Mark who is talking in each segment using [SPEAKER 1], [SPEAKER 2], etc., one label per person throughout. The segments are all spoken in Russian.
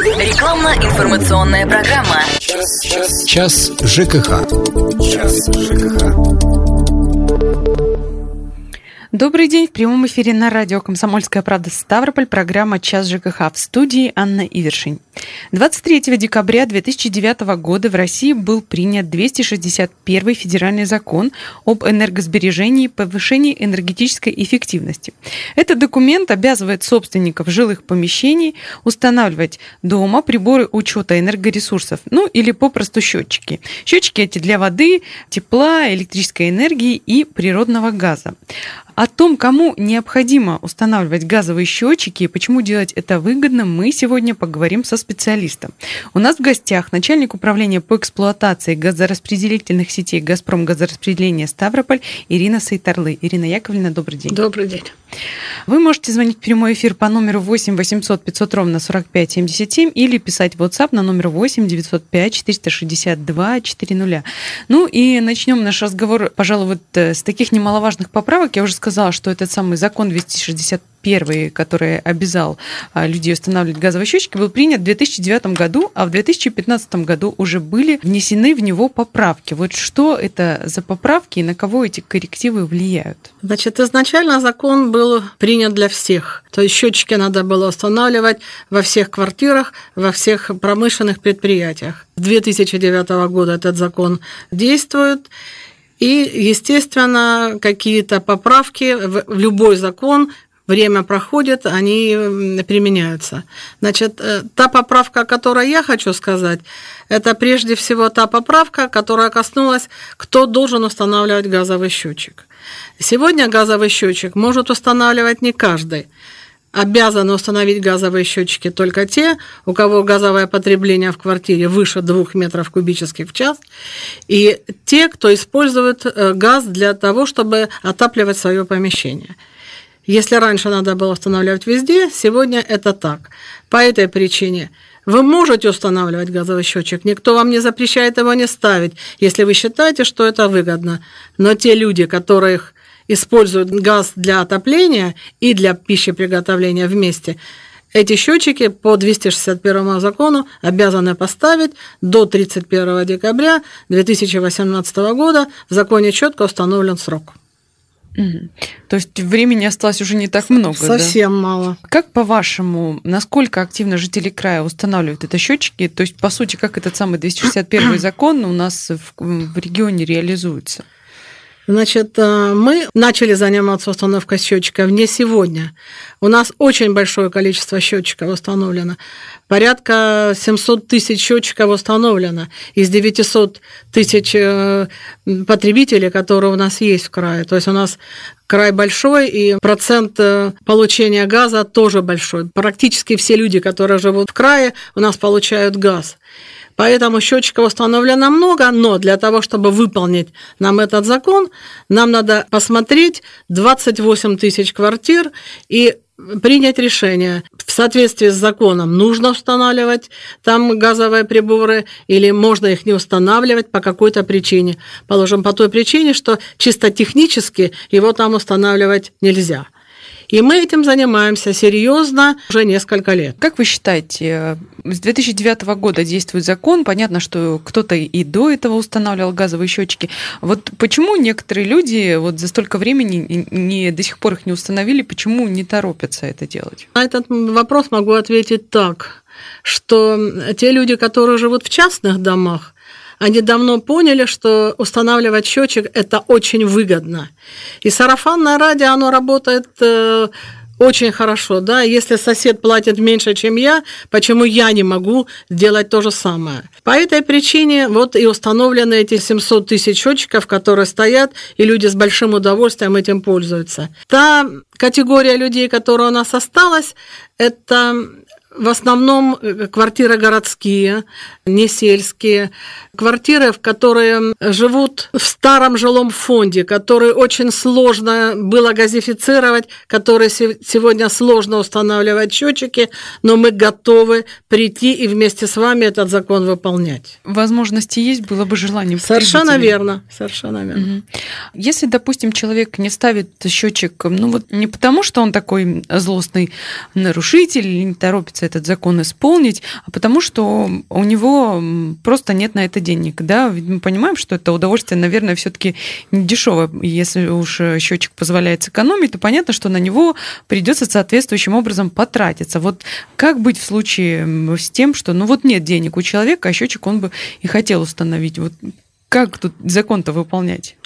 [SPEAKER 1] Рекламно-информационная программа.
[SPEAKER 2] Час, час, час ЖКХ. Час ЖКХ.
[SPEAKER 3] Добрый день. В прямом эфире на радио «Комсомольская правда» Ставрополь. Программа «Час ЖКХ» в студии Анна Ивершин. 23 декабря 2009 года в России был принят 261 федеральный закон об энергосбережении и повышении энергетической эффективности. Этот документ обязывает собственников жилых помещений устанавливать дома приборы учета энергоресурсов, ну или попросту счетчики. Счетчики эти для воды, тепла, электрической энергии и природного газа. О том, кому необходимо устанавливать газовые счетчики и почему делать это выгодно, мы сегодня поговорим со специалистом. У нас в гостях начальник управления по эксплуатации газораспределительных сетей «Газпром газораспределения Ставрополь» Ирина Сайтарлы. Ирина Яковлевна, добрый день.
[SPEAKER 4] Добрый день.
[SPEAKER 3] Вы можете звонить в прямой эфир по номеру 8 800 500 ровно 45 77 или писать в WhatsApp на номер 8 905 462 400. Ну и начнем наш разговор, пожалуй, вот э, с таких немаловажных поправок. Я уже сказала, что этот самый закон 260 первый, который обязал а, людей устанавливать газовые счетчики, был принят в 2009 году, а в 2015 году уже были внесены в него поправки. Вот что это за поправки и на кого эти коррективы влияют?
[SPEAKER 4] Значит, изначально закон был принят для всех. То есть счетчики надо было устанавливать во всех квартирах, во всех промышленных предприятиях. С 2009 года этот закон действует. И, естественно, какие-то поправки в любой закон время проходит, они применяются. Значит, э, та поправка, о которой я хочу сказать, это прежде всего та поправка, которая коснулась, кто должен устанавливать газовый счетчик. Сегодня газовый счетчик может устанавливать не каждый. Обязаны установить газовые счетчики только те, у кого газовое потребление в квартире выше 2 метров кубических в час, и те, кто использует э, газ для того, чтобы отапливать свое помещение. Если раньше надо было устанавливать везде, сегодня это так. По этой причине вы можете устанавливать газовый счетчик, никто вам не запрещает его не ставить, если вы считаете, что это выгодно. Но те люди, которые используют газ для отопления и для пищи приготовления вместе, эти счетчики по 261 закону обязаны поставить до 31 декабря 2018 года. В законе четко установлен срок.
[SPEAKER 3] Угу. То есть времени осталось уже не так много.
[SPEAKER 4] Совсем
[SPEAKER 3] да?
[SPEAKER 4] мало.
[SPEAKER 3] Как по-вашему, насколько активно жители края устанавливают это счетчики? То есть, по сути, как этот самый 261 закон у нас в, в регионе реализуется?
[SPEAKER 4] Значит, э, мы начали заниматься установкой счетчиков не сегодня. У нас очень большое количество счетчиков установлено. Порядка 700 тысяч счетчиков установлено из 900 тысяч э, потребителей, которые у нас есть в крае. То есть у нас край большой, и процент э, получения газа тоже большой. Практически все люди, которые живут в крае, у нас получают газ. Поэтому счетчиков установлено много, но для того, чтобы выполнить нам этот закон, нам надо посмотреть 28 тысяч квартир и принять решение. В соответствии с законом нужно устанавливать там газовые приборы или можно их не устанавливать по какой-то причине. Положим, по той причине, что чисто технически его там устанавливать нельзя. И мы этим занимаемся серьезно уже несколько лет.
[SPEAKER 3] Как вы считаете, с 2009 года действует закон, понятно, что кто-то и до этого устанавливал газовые счетчики. Вот почему некоторые люди вот за столько времени не, до сих пор их не установили, почему не торопятся это делать?
[SPEAKER 4] На этот вопрос могу ответить так, что те люди, которые живут в частных домах, они давно поняли, что устанавливать счетчик это очень выгодно. И сарафанное радио, оно работает э, очень хорошо, да, если сосед платит меньше, чем я, почему я не могу сделать то же самое? По этой причине вот и установлены эти 700 тысяч счетчиков, которые стоят, и люди с большим удовольствием этим пользуются. Та категория людей, которая у нас осталась, это в основном э, квартиры городские, не сельские, квартиры, в которые живут в старом жилом фонде, который очень сложно было газифицировать, которые сегодня сложно устанавливать счетчики, но мы готовы прийти и вместе с вами этот закон выполнять.
[SPEAKER 3] Возможности есть, было бы желание.
[SPEAKER 4] Совершенно верно, совершенно верно. Угу.
[SPEAKER 3] Если, допустим, человек не ставит счетчик, ну вот не потому, что он такой злостный нарушитель или не торопится хочется этот закон исполнить, а потому что у него просто нет на это денег. Да? Мы понимаем, что это удовольствие, наверное, все-таки не дешевое. Если уж счетчик позволяет сэкономить, то понятно, что на него придется соответствующим образом потратиться. Вот как быть в случае с тем, что ну вот нет денег у человека, а счетчик он бы и хотел установить? Вот как тут закон-то выполнять?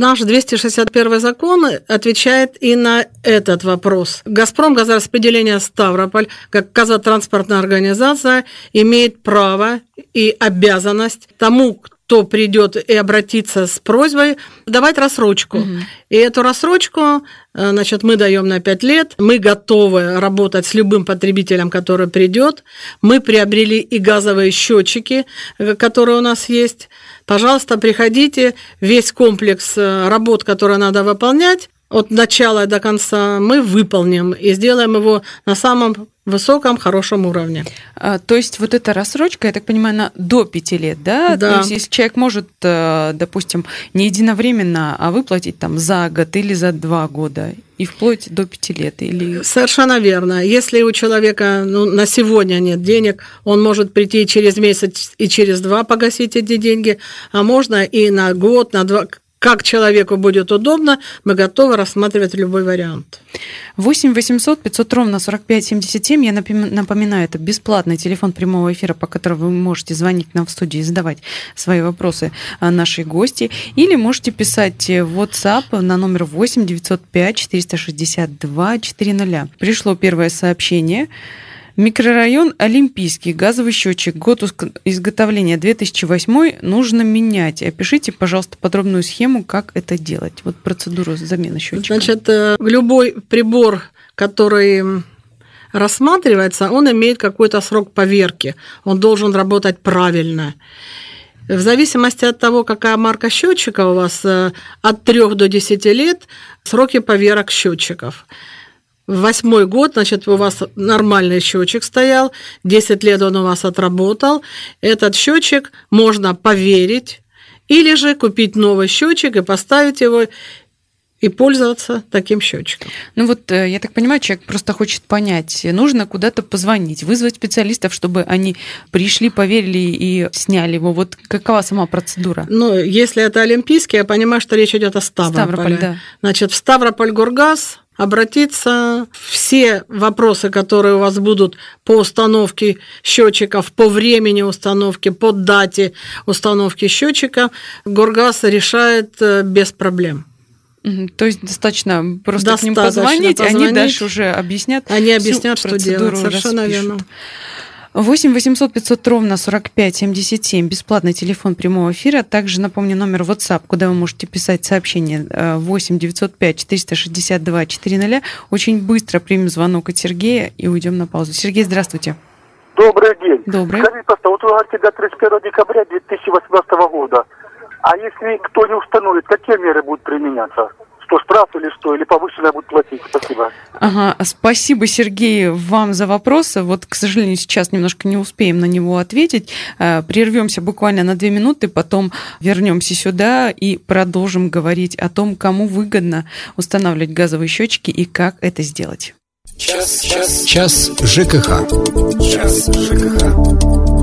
[SPEAKER 4] Наш 261 закон отвечает и на этот вопрос. «Газпром» газораспределение Ставрополь, как газотранспортная организация, имеет право и обязанность тому, кто придет и обратится с просьбой, давать рассрочку. Угу. И эту рассрочку, э, значит, мы даем на 5 лет. Мы готовы работать с любым потребителем, который придет. Мы приобрели и газовые счетчики, э, которые у нас есть. Пожалуйста, приходите, весь комплекс э, работ, которые надо выполнять, от начала до конца мы выполним и сделаем его на самом высоком, хорошем уровне.
[SPEAKER 3] А, то есть вот эта рассрочка, я так понимаю, на до пяти лет, да?
[SPEAKER 4] Да.
[SPEAKER 3] То есть если человек может, э, допустим, не единовременно, а выплатить там за год или за два года, и вплоть до пяти лет? Или...
[SPEAKER 4] Совершенно верно. Если у человека ну, на сегодня нет денег, он может прийти через месяц и через два погасить эти деньги, а можно и на год, на два, как человеку будет удобно, мы готовы рассматривать любой вариант.
[SPEAKER 3] 8 800 500 ровно 45 77. Я напоминаю, это бесплатный телефон прямого эфира, по которому вы можете звонить нам в студии и задавать свои вопросы а, нашей гости. Или можете писать в WhatsApp на номер 8 905 462 400. Пришло первое сообщение. Микрорайон Олимпийский, газовый счетчик, год изготовления 2008 нужно менять. Опишите, пожалуйста, подробную схему, как это делать. Вот процедуру замены счетчика.
[SPEAKER 4] Значит, э, любой прибор, который рассматривается, он имеет какой-то срок поверки. Он должен работать правильно. В зависимости от того, какая марка счетчика у вас, э, от 3 до 10 лет сроки поверок счетчиков восьмой год, значит, у вас нормальный счетчик стоял, 10 лет он у вас отработал. Этот счетчик можно поверить или же купить новый счетчик и поставить его и пользоваться таким счетчиком.
[SPEAKER 3] Ну вот, э, я так понимаю, человек просто хочет понять, нужно куда-то позвонить, вызвать специалистов, чтобы они пришли, поверили и сняли его. Вот какова сама процедура?
[SPEAKER 4] Ну, если это Олимпийский, я понимаю, что речь идет о Ставрополе. Ставрополь, да. Значит, в Ставрополь Горгаз обратиться. Все вопросы, которые у вас будут по установке счетчиков, по времени установки, по дате установки счетчика, Горгаз решает э, без проблем.
[SPEAKER 3] То есть достаточно просто достаточно к ним позвонить, позвонить, они дальше уже объяснят.
[SPEAKER 4] Они объяснят, что делать. Совершенно распишут. верно.
[SPEAKER 3] 8 800 500 ровно 45 77, бесплатный телефон прямого эфира. Также напомню номер WhatsApp, куда вы можете писать сообщение 8 905 462 400. Очень быстро примем звонок от Сергея и уйдем на паузу. Сергей, здравствуйте.
[SPEAKER 1] Добрый день.
[SPEAKER 3] Добрый.
[SPEAKER 1] Скажите, просто вот вы говорите до 31 декабря 2018 года. А если кто не установит, какие меры будут применяться? Что штраф или что, или повышенное будет платить. Спасибо.
[SPEAKER 3] Ага, спасибо, Сергей, вам за вопросы. Вот, к сожалению, сейчас немножко не успеем на него ответить. Э, прервемся буквально на две минуты, потом вернемся сюда и продолжим говорить о том, кому выгодно устанавливать газовые счетчики и как это сделать.
[SPEAKER 2] Час, час, час ЖКХ. Час ЖКХ.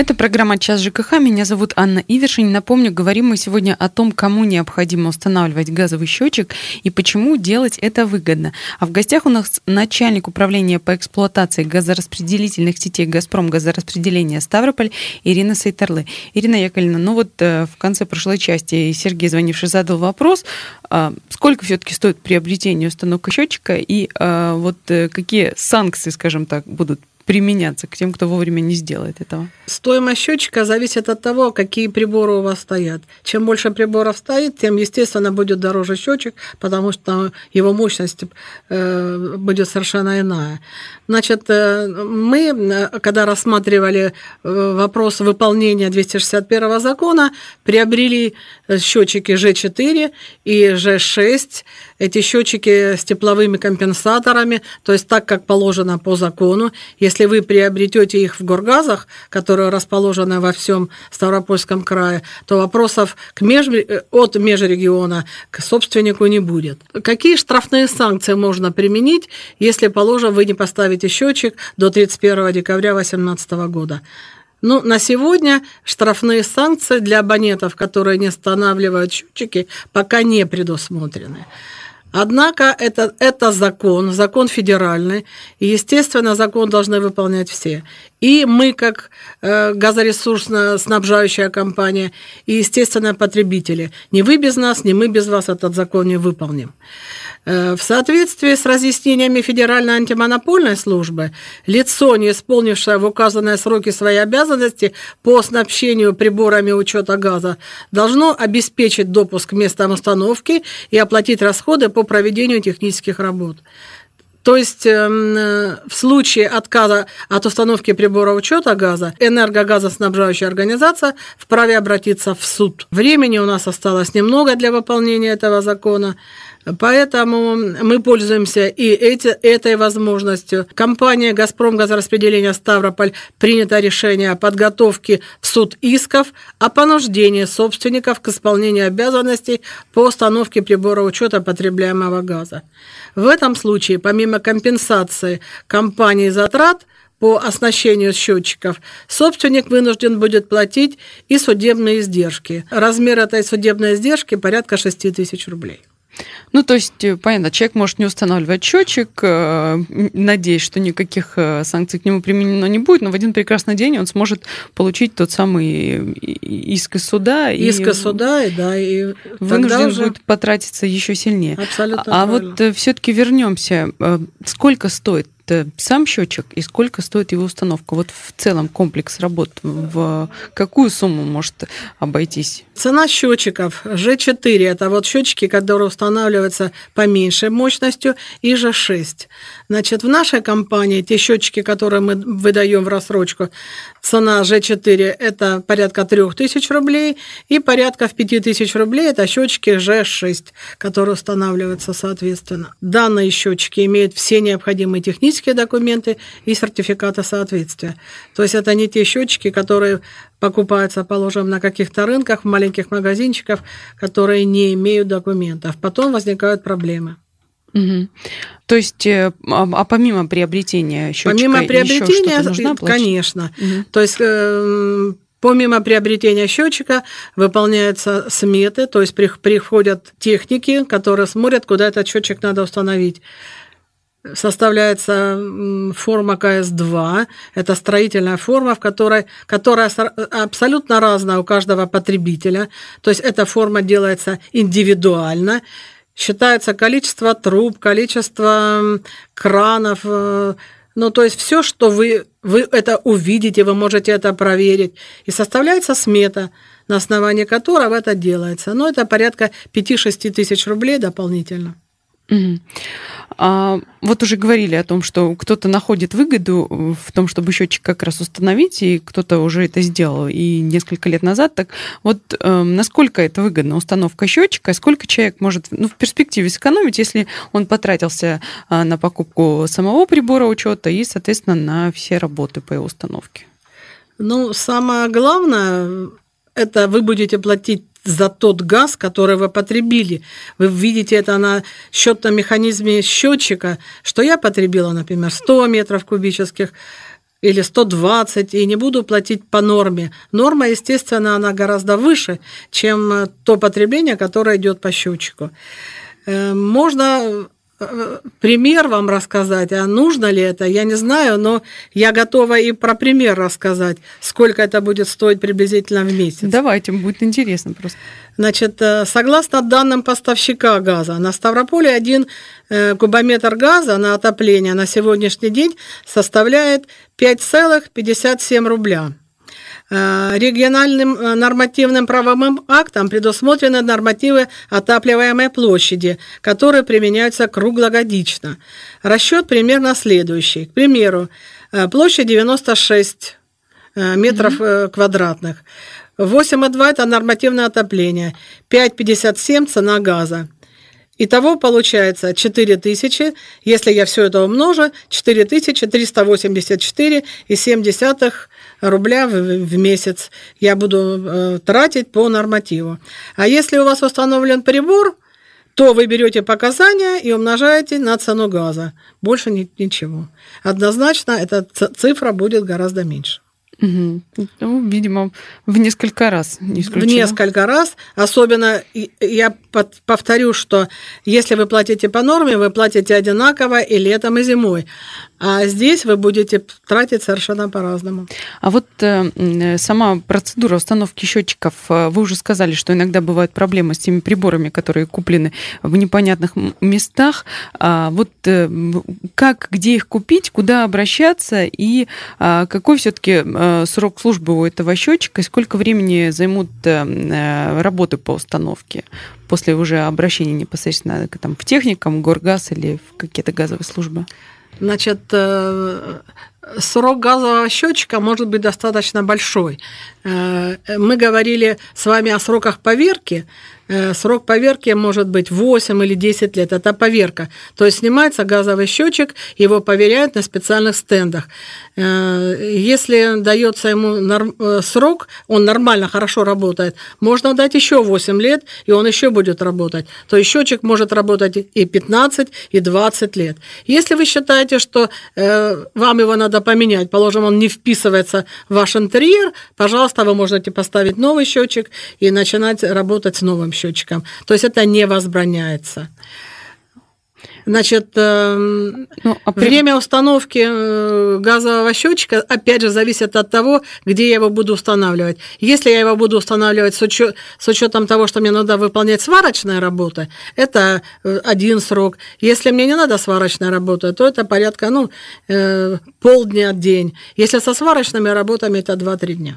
[SPEAKER 3] Это программа «Час ЖКХ». Меня зовут Анна Ивершин. Напомню, говорим мы сегодня о том, кому необходимо устанавливать газовый счетчик и почему делать это выгодно. А в гостях у нас начальник управления по эксплуатации газораспределительных сетей «Газпром» газораспределения Ставрополь Ирина Сайтарлы. Ирина Яковлевна, ну вот э, в конце прошлой части Сергей, звонивший, задал вопрос, а, сколько все-таки стоит приобретение установка счетчика и а, вот э, какие санкции, скажем так, будут применяться к тем, кто вовремя не сделает этого?
[SPEAKER 4] Стоимость счетчика зависит от того, какие приборы у вас стоят. Чем больше приборов стоит, тем, естественно, будет дороже счетчик, потому что его мощность э, будет совершенно иная. Значит, э, мы, когда рассматривали э, вопрос выполнения 261 закона, приобрели счетчики G4 и G6 эти счетчики с тепловыми компенсаторами, то есть так, как положено по закону. Если вы приобретете их в Горгазах, которые расположены во всем Ставропольском крае, то вопросов к меж... от межрегиона к собственнику не будет. Какие штрафные санкции можно применить, если, положим, вы не поставите счетчик до 31 декабря 2018 года? Ну, на сегодня штрафные санкции для абонентов, которые не устанавливают счетчики, пока не предусмотрены. Однако это, это закон, закон федеральный, и, естественно, закон должны выполнять все. И мы, как э, газоресурсно-снабжающая компания, и, естественно, потребители. Не вы без нас, не мы без вас этот закон не выполним. Э, в соответствии с разъяснениями Федеральной антимонопольной службы, лицо, не исполнившее в указанные сроки свои обязанности по снабжению приборами учета газа, должно обеспечить допуск к местам установки и оплатить расходы по проведению технических работ. То есть эм, в случае отказа от установки прибора учета газа, энергогазоснабжающая организация вправе обратиться в суд. Времени у нас осталось немного для выполнения этого закона. Поэтому мы пользуемся и эти, этой возможностью. Компания «Газпром» газораспределения Ставрополь принято решение о подготовке в суд исков о понуждении собственников к исполнению обязанностей по установке прибора учета потребляемого газа. В этом случае, помимо компенсации компании затрат, по оснащению счетчиков, собственник вынужден будет платить и судебные издержки. Размер этой судебной издержки порядка 6 тысяч рублей.
[SPEAKER 3] Ну, то есть, э, понятно, человек может не устанавливать счетчик, э, надеясь, что никаких э, санкций к нему применено не будет, но в один прекрасный день он сможет получить тот самый иск из суда.
[SPEAKER 4] Иск из суда, и да, и
[SPEAKER 3] вынужден уже... будет потратиться еще сильнее.
[SPEAKER 4] Абсолютно.
[SPEAKER 3] А правильно. вот все-таки вернемся. Сколько стоит сам счетчик и сколько стоит его установка? Вот в целом комплекс работ в какую сумму может обойтись?
[SPEAKER 4] Цена счетчиков G4 – это вот счетчики, которые устанавливаются поменьшей мощностью, и G6. Значит, в нашей компании те счетчики, которые мы выдаем в рассрочку, цена G4 – это порядка 3000 рублей, и порядка в 5000 рублей – это счетчики G6, которые устанавливаются соответственно. Данные счетчики имеют все необходимые технические технические документы и сертификаты соответствия. То есть это не те счетчики, которые покупаются, положим, на каких-то рынках, в маленьких магазинчиках, которые не имеют документов. Потом возникают проблемы.
[SPEAKER 3] Угу. То есть, а, а помимо приобретения счетчика,
[SPEAKER 4] помимо приобретения, нужна конечно. Угу. То есть э, Помимо приобретения счетчика выполняются сметы, то есть приходят техники, которые смотрят, куда этот счетчик надо установить составляется форма КС-2. Это строительная форма, в которой, которая абсолютно разная у каждого потребителя. То есть эта форма делается индивидуально. Считается количество труб, количество кранов. Э, ну, то есть все, что вы, вы это увидите, вы можете это проверить. И составляется смета, на основании которого это делается. Но это порядка 5-6 тысяч рублей дополнительно.
[SPEAKER 3] Угу. А, вот уже говорили о том, что кто-то находит выгоду в том, чтобы счетчик как раз установить, и кто-то уже это сделал и несколько лет назад. Так вот, э, насколько это выгодно установка счетчика, сколько человек может ну, в перспективе сэкономить, если он потратился э, на покупку самого прибора учета и, соответственно, на все работы по его установке?
[SPEAKER 4] Ну, самое главное, это вы будете платить за тот газ, который вы потребили. Вы видите это на счетном механизме счетчика, что я потребила, например, 100 метров кубических или 120, и не буду платить по норме. Норма, естественно, она гораздо выше, чем то потребление, которое идет по счетчику. Э, можно пример вам рассказать, а нужно ли это, я не знаю, но я готова и про пример рассказать, сколько это будет стоить приблизительно в месяц.
[SPEAKER 3] Давайте, будет интересно просто.
[SPEAKER 4] Значит, э, согласно данным поставщика газа, на Ставрополе один э, кубометр газа на отопление на сегодняшний день составляет 5,57 рубля. Э, региональным э, нормативным правовым актом предусмотрены нормативы отапливаемой площади, которые применяются круглогодично. Расчет примерно следующий. К примеру, э, площадь 96 метров mm-hmm. квадратных. 8,2 – это нормативное отопление, 5,57 – цена газа. Итого получается 4000, если я все это умножу, 4384,7 рубля в, в месяц я буду э, тратить по нормативу. А если у вас установлен прибор, то вы берете показания и умножаете на цену газа. Больше ни, ничего. Однозначно эта цифра будет гораздо меньше.
[SPEAKER 3] Угу. Ну, видимо, в несколько раз.
[SPEAKER 4] Не в несколько раз. Особенно я повторю, что если вы платите по норме, вы платите одинаково и летом, и зимой. А здесь вы будете тратить совершенно по-разному.
[SPEAKER 3] А вот э, сама процедура установки счетчиков, э, вы уже сказали, что иногда бывают проблемы с теми приборами, которые куплены в непонятных местах. А вот э, как, где их купить, куда обращаться и а, какой все-таки э, срок службы у этого счетчика и сколько времени займут э, э, работы по установке? после уже обращения непосредственно там, к техникам, горгаз или в какие-то газовые службы?
[SPEAKER 4] Значит, э, срок газового счетчика может быть достаточно большой. Э, мы говорили с вами о сроках поверки. Э, срок поверки может быть 8 или 10 лет. Это поверка. То есть снимается газовый счетчик, его поверяют на специальных стендах. Э, если дается ему срок, он нормально, хорошо работает, можно дать еще 8 лет, и он еще будет работать. То есть счетчик может работать и 15, и 20 лет. Если вы считаете, что вам его надо поменять, положим, он не вписывается в ваш интерьер, пожалуйста, вы можете поставить новый счетчик и начинать работать с новым счетчиком. То есть это не возбраняется. Значит, эм, ну, а при... время установки э, газового счетчика, опять же, зависит от того, где я его буду устанавливать. Если я его буду устанавливать с, учет, с учетом того, что мне надо выполнять сварочная работа, это э, один срок. Если мне не надо сварочная работа, то это порядка ну, э, полдня, день. Если со сварочными работами, это 2-3 дня.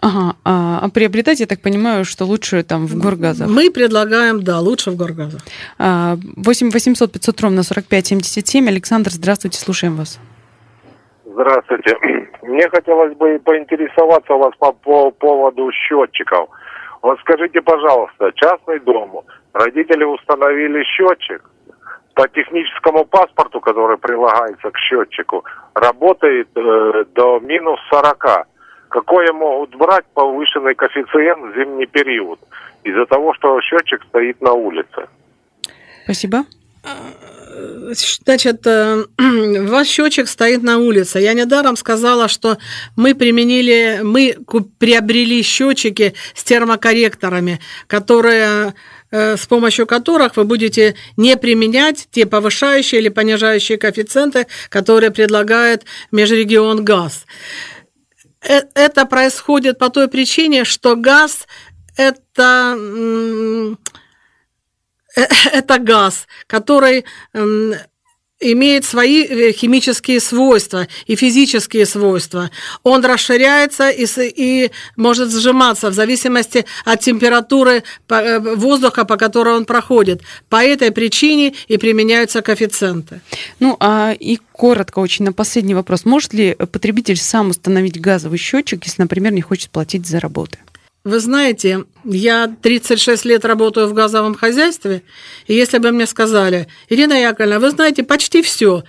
[SPEAKER 3] Ага, а, а приобретать, я так понимаю, что лучше там в горгазах?
[SPEAKER 4] Мы предлагаем, да, лучше в горгазах.
[SPEAKER 3] 8 800 500 ровно 45 77. Александр, здравствуйте, слушаем вас.
[SPEAKER 5] Здравствуйте. Мне хотелось бы поинтересоваться у вас по, по поводу счетчиков. Вот скажите, пожалуйста, частный дом, родители установили счетчик, по техническому паспорту, который прилагается к счетчику, работает э, до минус 40 какое могут брать повышенный коэффициент в зимний период из-за того, что счетчик стоит на улице.
[SPEAKER 3] Спасибо.
[SPEAKER 4] Значит, э, ваш счетчик стоит на улице. Я недаром сказала, что мы применили, мы приобрели счетчики с термокорректорами, которые э, с помощью которых вы будете не применять те повышающие или понижающие коэффициенты, которые предлагает Межрегион ГАЗ. Э, это происходит по той причине, что газ это э, это газ, который имеет свои э, химические свойства и физические свойства. Он расширяется и, и может сжиматься в зависимости от температуры воздуха, по которой он проходит. По этой причине и применяются коэффициенты.
[SPEAKER 3] Ну, а и коротко очень на последний вопрос. Может ли потребитель сам установить газовый счетчик, если, например, не хочет платить за работы?
[SPEAKER 4] Вы знаете, я 36 лет работаю в газовом хозяйстве, и если бы мне сказали, Ирина Яковлевна, вы знаете почти все,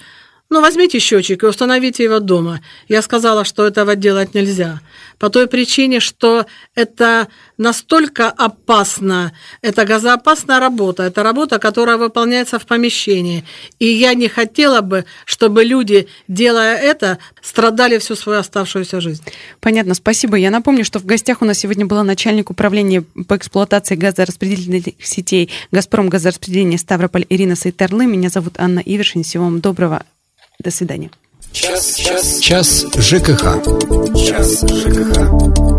[SPEAKER 4] ну, возьмите счетчик и установите его дома. Я сказала, что этого делать нельзя. По той причине, что это настолько опасно, это газоопасная работа, это работа, которая выполняется в помещении. И я не хотела бы, чтобы люди, делая это, страдали всю свою оставшуюся жизнь.
[SPEAKER 3] Понятно, спасибо. Я напомню, что в гостях у нас сегодня была начальник управления по эксплуатации газораспределительных сетей «Газпром» газораспределения Ставрополь Ирина Сайтерлы. Меня зовут Анна Ивершин. Всего вам доброго. До свидания.
[SPEAKER 2] Час, час, час ЖКХ. Час ЖКХ.